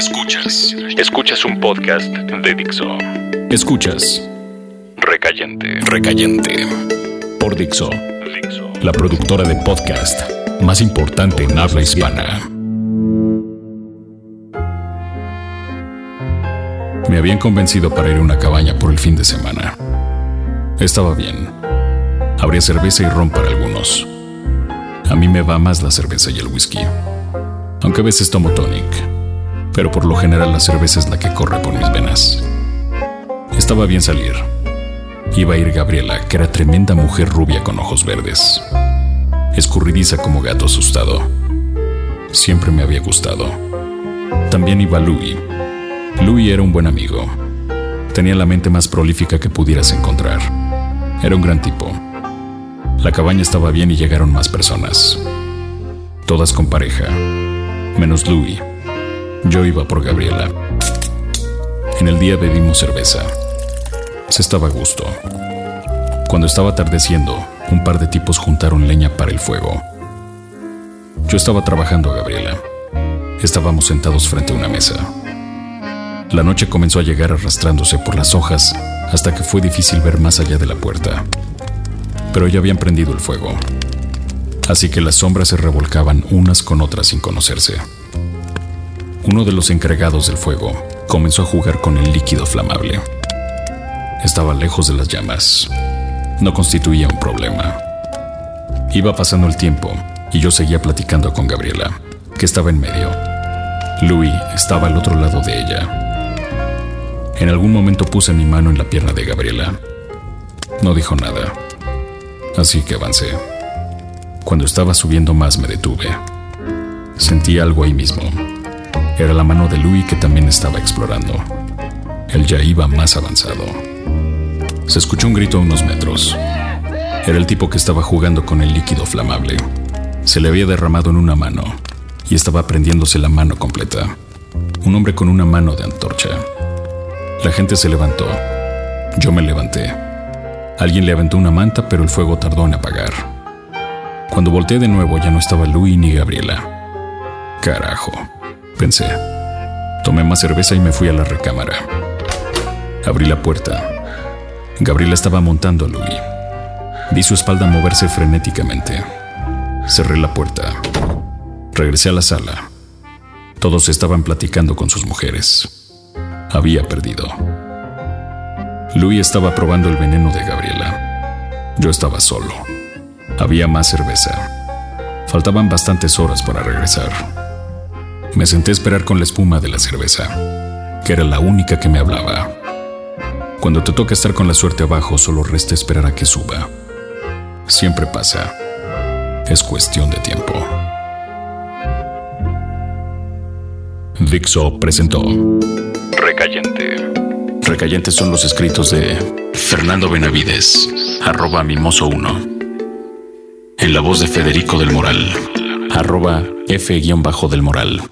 Escuchas. Escuchas un podcast de Dixo. Escuchas. Recayente. Recayente. Por Dixo. La productora de podcast más importante en habla hispana. Me habían convencido para ir a una cabaña por el fin de semana. Estaba bien. Habría cerveza y ron para algunos. A mí me va más la cerveza y el whisky. Aunque a veces tomo tonic. Pero por lo general la cerveza es la que corre por mis venas. Estaba bien salir. Iba a ir Gabriela, que era tremenda mujer rubia con ojos verdes. Escurridiza como gato asustado. Siempre me había gustado. También iba Louis. Louis era un buen amigo. Tenía la mente más prolífica que pudieras encontrar. Era un gran tipo. La cabaña estaba bien y llegaron más personas. Todas con pareja, menos Louis. Yo iba por Gabriela. En el día bebimos cerveza. Se estaba a gusto. Cuando estaba atardeciendo, un par de tipos juntaron leña para el fuego. Yo estaba trabajando a Gabriela. Estábamos sentados frente a una mesa. La noche comenzó a llegar arrastrándose por las hojas hasta que fue difícil ver más allá de la puerta pero ya habían prendido el fuego. Así que las sombras se revolcaban unas con otras sin conocerse. Uno de los encargados del fuego comenzó a jugar con el líquido flamable. Estaba lejos de las llamas. No constituía un problema. Iba pasando el tiempo y yo seguía platicando con Gabriela, que estaba en medio. Louis estaba al otro lado de ella. En algún momento puse mi mano en la pierna de Gabriela. No dijo nada así que avancé. Cuando estaba subiendo más me detuve. Sentí algo ahí mismo. Era la mano de Louis que también estaba explorando. Él ya iba más avanzado. Se escuchó un grito a unos metros. Era el tipo que estaba jugando con el líquido flamable. Se le había derramado en una mano y estaba prendiéndose la mano completa. Un hombre con una mano de antorcha. La gente se levantó. Yo me levanté. Alguien le aventó una manta, pero el fuego tardó en apagar. Cuando volteé de nuevo ya no estaba Louis ni Gabriela. Carajo, pensé. Tomé más cerveza y me fui a la recámara. Abrí la puerta. Gabriela estaba montando a Louis. Vi su espalda moverse frenéticamente. Cerré la puerta. Regresé a la sala. Todos estaban platicando con sus mujeres. Había perdido. Louis estaba probando el veneno de Gabriela. Yo estaba solo. Había más cerveza. Faltaban bastantes horas para regresar. Me senté a esperar con la espuma de la cerveza, que era la única que me hablaba. Cuando te toca estar con la suerte abajo, solo resta esperar a que suba. Siempre pasa. Es cuestión de tiempo. Dixo presentó Recayente. Recayentes son los escritos de Fernando Benavides, arroba mimoso1. En la voz de Federico del Moral, arroba F-del Moral.